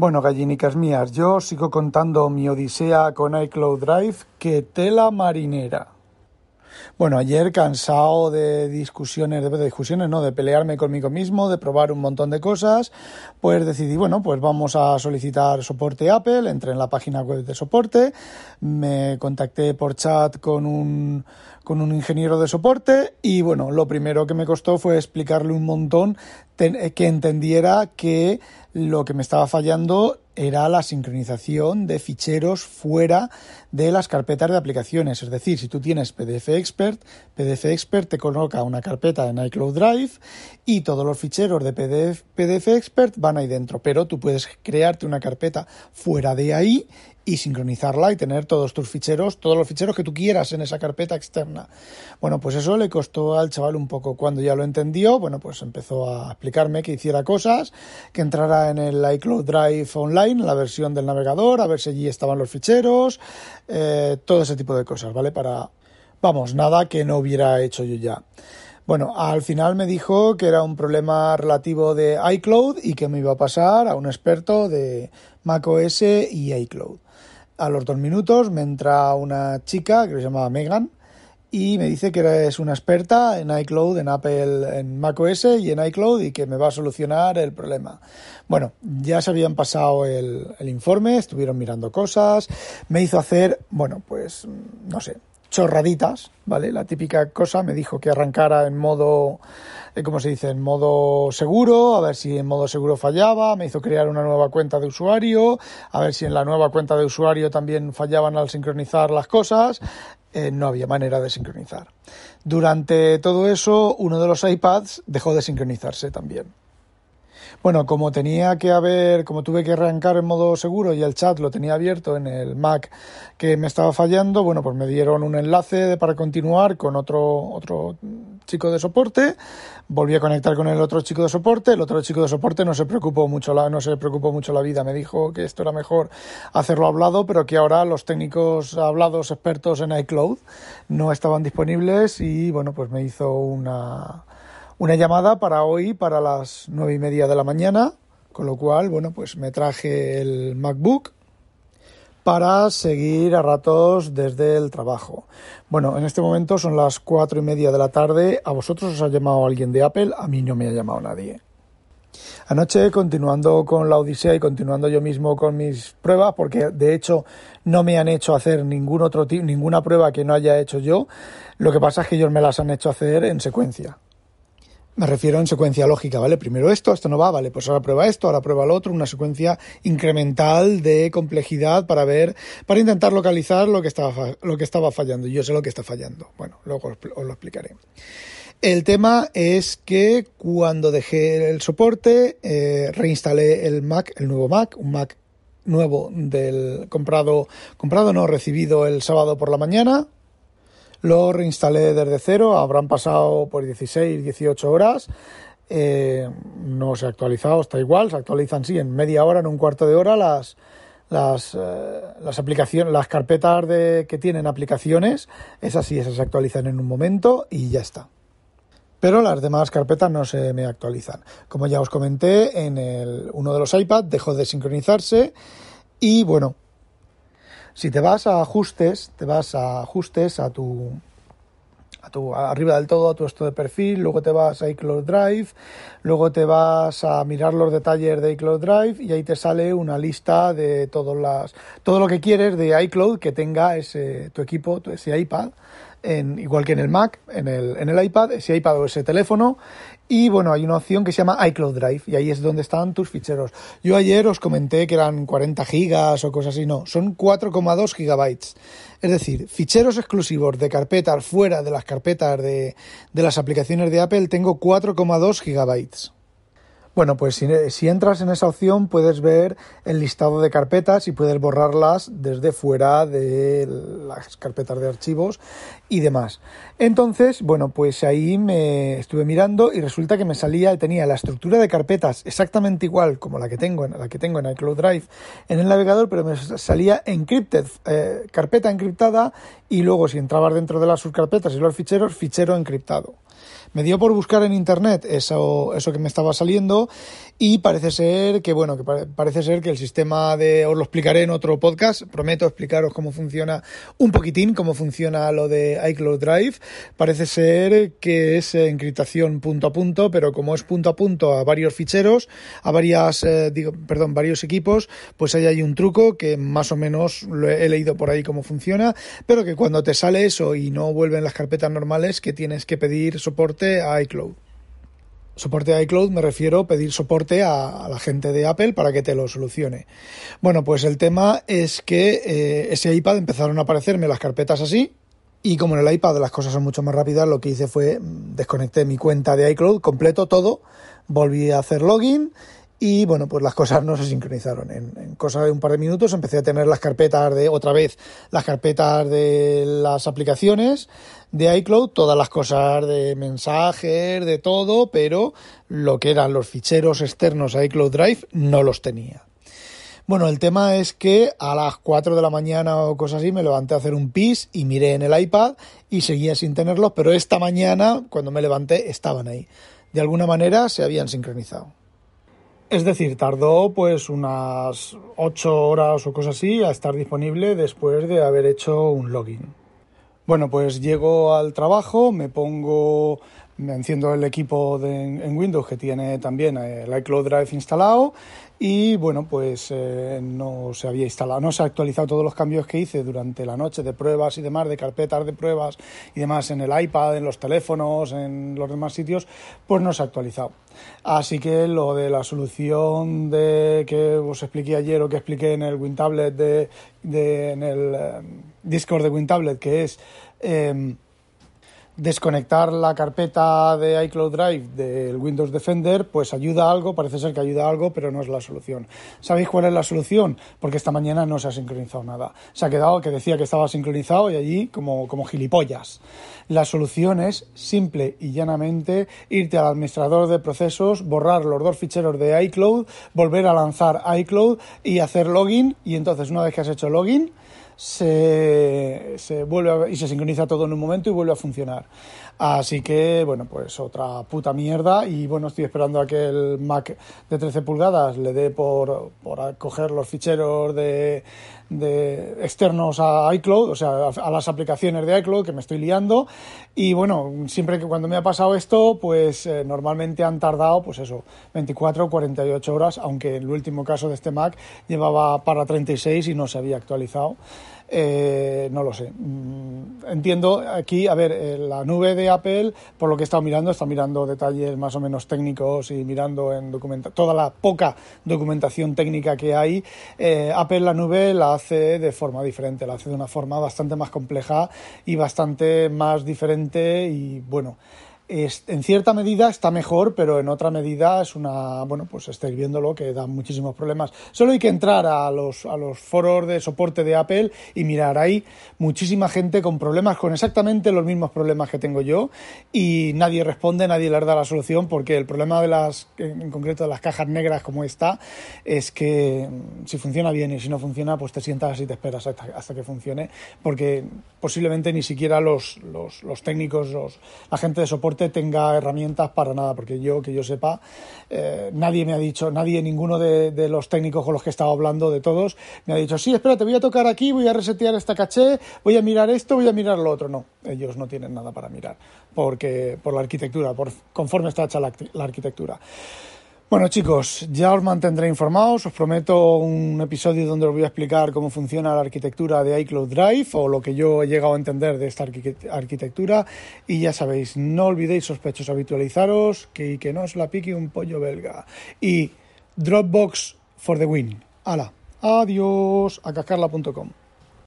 Bueno, gallinicas mías, yo sigo contando mi odisea con iCloud Drive que tela marinera. Bueno, ayer cansado de discusiones, de discusiones, no, de pelearme conmigo mismo, de probar un montón de cosas, pues decidí, bueno, pues vamos a solicitar soporte Apple, entré en la página web de soporte, me contacté por chat con un con un ingeniero de soporte y bueno, lo primero que me costó fue explicarle un montón que entendiera que lo que me estaba fallando era la sincronización de ficheros fuera de las carpetas de aplicaciones. Es decir, si tú tienes PDF Expert, PDF Expert te coloca una carpeta en iCloud Drive y todos los ficheros de PDF, PDF Expert van ahí dentro, pero tú puedes crearte una carpeta fuera de ahí y sincronizarla y tener todos tus ficheros, todos los ficheros que tú quieras en esa carpeta externa. Bueno, pues eso le costó al chaval un poco. Cuando ya lo entendió, bueno, pues empezó a explicarme que hiciera cosas, que entrara en el iCloud Drive Online, la versión del navegador, a ver si allí estaban los ficheros, eh, todo ese tipo de cosas, ¿vale? Para, vamos, nada que no hubiera hecho yo ya. Bueno, al final me dijo que era un problema relativo de iCloud y que me iba a pasar a un experto de macOS y iCloud. A los dos minutos me entra una chica que se llamaba Megan y me dice que es una experta en iCloud, en Apple, en macOS y en iCloud y que me va a solucionar el problema. Bueno, ya se habían pasado el, el informe, estuvieron mirando cosas, me hizo hacer, bueno, pues no sé, chorraditas, ¿vale? La típica cosa, me dijo que arrancara en modo, eh, ¿cómo se dice? En modo seguro, a ver si en modo seguro fallaba, me hizo crear una nueva cuenta de usuario, a ver si en la nueva cuenta de usuario también fallaban al sincronizar las cosas, eh, no había manera de sincronizar. Durante todo eso, uno de los iPads dejó de sincronizarse también. Bueno, como tenía que haber, como tuve que arrancar en modo seguro y el chat lo tenía abierto en el Mac que me estaba fallando, bueno, pues me dieron un enlace para continuar con otro, otro chico de soporte. Volví a conectar con el otro chico de soporte. El otro chico de soporte no se preocupó mucho la, no se preocupó mucho la vida. Me dijo que esto era mejor hacerlo hablado, pero que ahora los técnicos hablados expertos en iCloud no estaban disponibles y bueno, pues me hizo una una llamada para hoy, para las nueve y media de la mañana, con lo cual, bueno, pues me traje el MacBook para seguir a ratos desde el trabajo. Bueno, en este momento son las cuatro y media de la tarde. ¿A vosotros os ha llamado alguien de Apple? A mí no me ha llamado nadie. Anoche, continuando con la Odisea y continuando yo mismo con mis pruebas, porque de hecho no me han hecho hacer ningún otro ninguna prueba que no haya hecho yo, lo que pasa es que ellos me las han hecho hacer en secuencia. Me refiero en secuencia lógica, ¿vale? Primero esto, esto no va, vale, pues ahora prueba esto, ahora prueba lo otro, una secuencia incremental de complejidad para ver, para intentar localizar lo que estaba, lo que estaba fallando. Yo sé lo que está fallando. Bueno, luego os, lo explicaré. El tema es que cuando dejé el soporte, eh, reinstalé el Mac, el nuevo Mac, un Mac nuevo del comprado, comprado no recibido el sábado por la mañana, lo reinstalé desde cero, habrán pasado por 16, 18 horas. Eh, no se ha actualizado, está igual, se actualizan sí en media hora, en un cuarto de hora las las, eh, las aplicaciones, las carpetas de, que tienen aplicaciones, esas sí, esas se actualizan en un momento y ya está. Pero las demás carpetas no se me actualizan. Como ya os comenté, en el, uno de los iPad dejó de sincronizarse y bueno, si te vas a ajustes, te vas a ajustes a tu a tu arriba del todo a tu esto de perfil, luego te vas a iCloud Drive, luego te vas a mirar los detalles de iCloud Drive y ahí te sale una lista de todas las todo lo que quieres de iCloud que tenga ese tu equipo, ese iPad en, igual que en el Mac, en el, en el iPad, ese iPad o ese teléfono. Y bueno, hay una opción que se llama iCloud Drive y ahí es donde están tus ficheros. Yo ayer os comenté que eran 40 gigas o cosas así, no, son 4,2 gigabytes. Es decir, ficheros exclusivos de carpetas fuera de las carpetas de, de las aplicaciones de Apple tengo 4,2 gigabytes. Bueno, pues si, entras en esa opción puedes ver el listado de carpetas y puedes borrarlas desde fuera de las carpetas de archivos y demás. Entonces, bueno, pues ahí me estuve mirando y resulta que me salía, tenía la estructura de carpetas exactamente igual como la que tengo, la que tengo en iCloud Drive en el navegador, pero me salía encrypted, eh, carpeta encriptada y luego si entrabas dentro de las subcarpetas y los ficheros, fichero encriptado. Me dio por buscar en internet eso, eso que me estaba saliendo y parece ser que, bueno, que parece ser que el sistema de, os lo explicaré en otro podcast, prometo explicaros cómo funciona un poquitín, cómo funciona lo de iCloud Drive. Parece ser que es encriptación punto a punto, pero como es punto a punto a varios ficheros, a varias, eh, digo, perdón, varios equipos, pues ahí hay un truco que más o menos lo he, he leído por ahí cómo funciona, pero que cuando te sale eso y no vuelven las carpetas normales, que tienes que pedir soporte a iCloud. Soporte a iCloud me refiero a pedir soporte a, la gente de Apple para que te lo solucione. Bueno, pues el tema es que eh, ese iPad empezaron a aparecerme las carpetas así. Y como en el iPad las cosas son mucho más rápidas, lo que hice fue mm, desconecté mi cuenta de iCloud completo, todo, volví a hacer login y bueno, pues las cosas no se sincronizaron. En, cosa de un par de minutos empecé a tener las carpetas de, otra vez, las carpetas de las aplicaciones de iCloud, todas las cosas de mensajes, de todo, pero lo que eran los ficheros externos a iCloud Drive no los tenía. Bueno, el tema es que a las 4 de la mañana o cosas así me levanté a hacer un pis y miré en el iPad y seguía sin tenerlos, pero esta mañana, cuando me levanté, estaban ahí. De alguna manera se habían sincronizado. Es decir, tardó pues unas 8 horas o cosas así a estar disponible después de haber hecho un login. Bueno, pues llego al trabajo, me pongo, me enciendo el equipo en Windows que tiene también el iCloud Drive instalado y bueno, pues eh, no se había instalado, no se ha actualizado todos los cambios que hice durante la noche de pruebas y demás, de carpetas de pruebas y demás en el iPad, en los teléfonos, en los demás sitios, pues no se ha actualizado. Así que lo de la solución de que os expliqué ayer o que expliqué en el WinTablet de, en el eh, Discord de WinTablet, que es eh, desconectar la carpeta de iCloud Drive del Windows Defender, pues ayuda algo, parece ser que ayuda algo, pero no es la solución. ¿Sabéis cuál es la solución? Porque esta mañana no se ha sincronizado nada. Se ha quedado que decía que estaba sincronizado y allí como, como gilipollas. La solución es simple y llanamente irte al administrador de procesos, borrar los dos ficheros de iCloud, volver a lanzar iCloud y hacer login y entonces una vez que has hecho login, se, se vuelve y se sincroniza todo en un momento y vuelve a funcionar. Así que, bueno, pues otra puta mierda. Y bueno, estoy esperando a que el Mac de 13 pulgadas le dé por, por coger los ficheros de, externos a iCloud, o sea, a, las aplicaciones de iCloud que me estoy liando. Y bueno, siempre que cuando me ha pasado esto, pues eh, normalmente han tardado, pues eso, 24 o 48 horas, aunque en el último caso de este Mac llevaba para 36 y no se había actualizado. Eh, no lo sé. Mm, entiendo aquí, a ver, eh, la nube de Apple, por lo que he estado mirando, está mirando detalles más o menos técnicos y mirando en documenta toda la poca documentación técnica que hay. Eh, Apple la nube la hace de forma diferente, la hace de una forma bastante más compleja y bastante más diferente y bueno en cierta medida está mejor, pero en otra medida es una, bueno, pues estáis viéndolo que da muchísimos problemas. Solo hay que entrar a los, a los foros de soporte de Apple y mirar, hay muchísima gente con problemas, con exactamente los mismos problemas que tengo yo y nadie responde, nadie les da la solución porque el problema de las, en concreto de las cajas negras como esta, es que mm, si funciona bien y si no funciona, pues te sientas y te esperas hasta, que funcione porque posiblemente ni siquiera los, los, los técnicos, los, la gente de soporte tenga herramientas para nada, porque yo, que yo sepa, eh, nadie me ha dicho, nadie, ninguno de, de, los técnicos con los que he estado hablando, de todos, me ha dicho, sí, espérate, voy a tocar aquí, voy a resetear esta caché, voy a mirar esto, voy a mirar lo otro. No, ellos no tienen nada para mirar, porque por la arquitectura, por conforme está hecha la, la arquitectura. Bueno chicos, ya os mantendré informados, os prometo un episodio donde os voy a explicar cómo funciona la arquitectura de iCloud Drive o lo que yo he llegado a entender de esta arquitectura y ya sabéis, no olvidéis sospechosos habitualizaros, que, que no os la pique un pollo belga y Dropbox for the win. ¡Hala! Adiós a cascarla.com.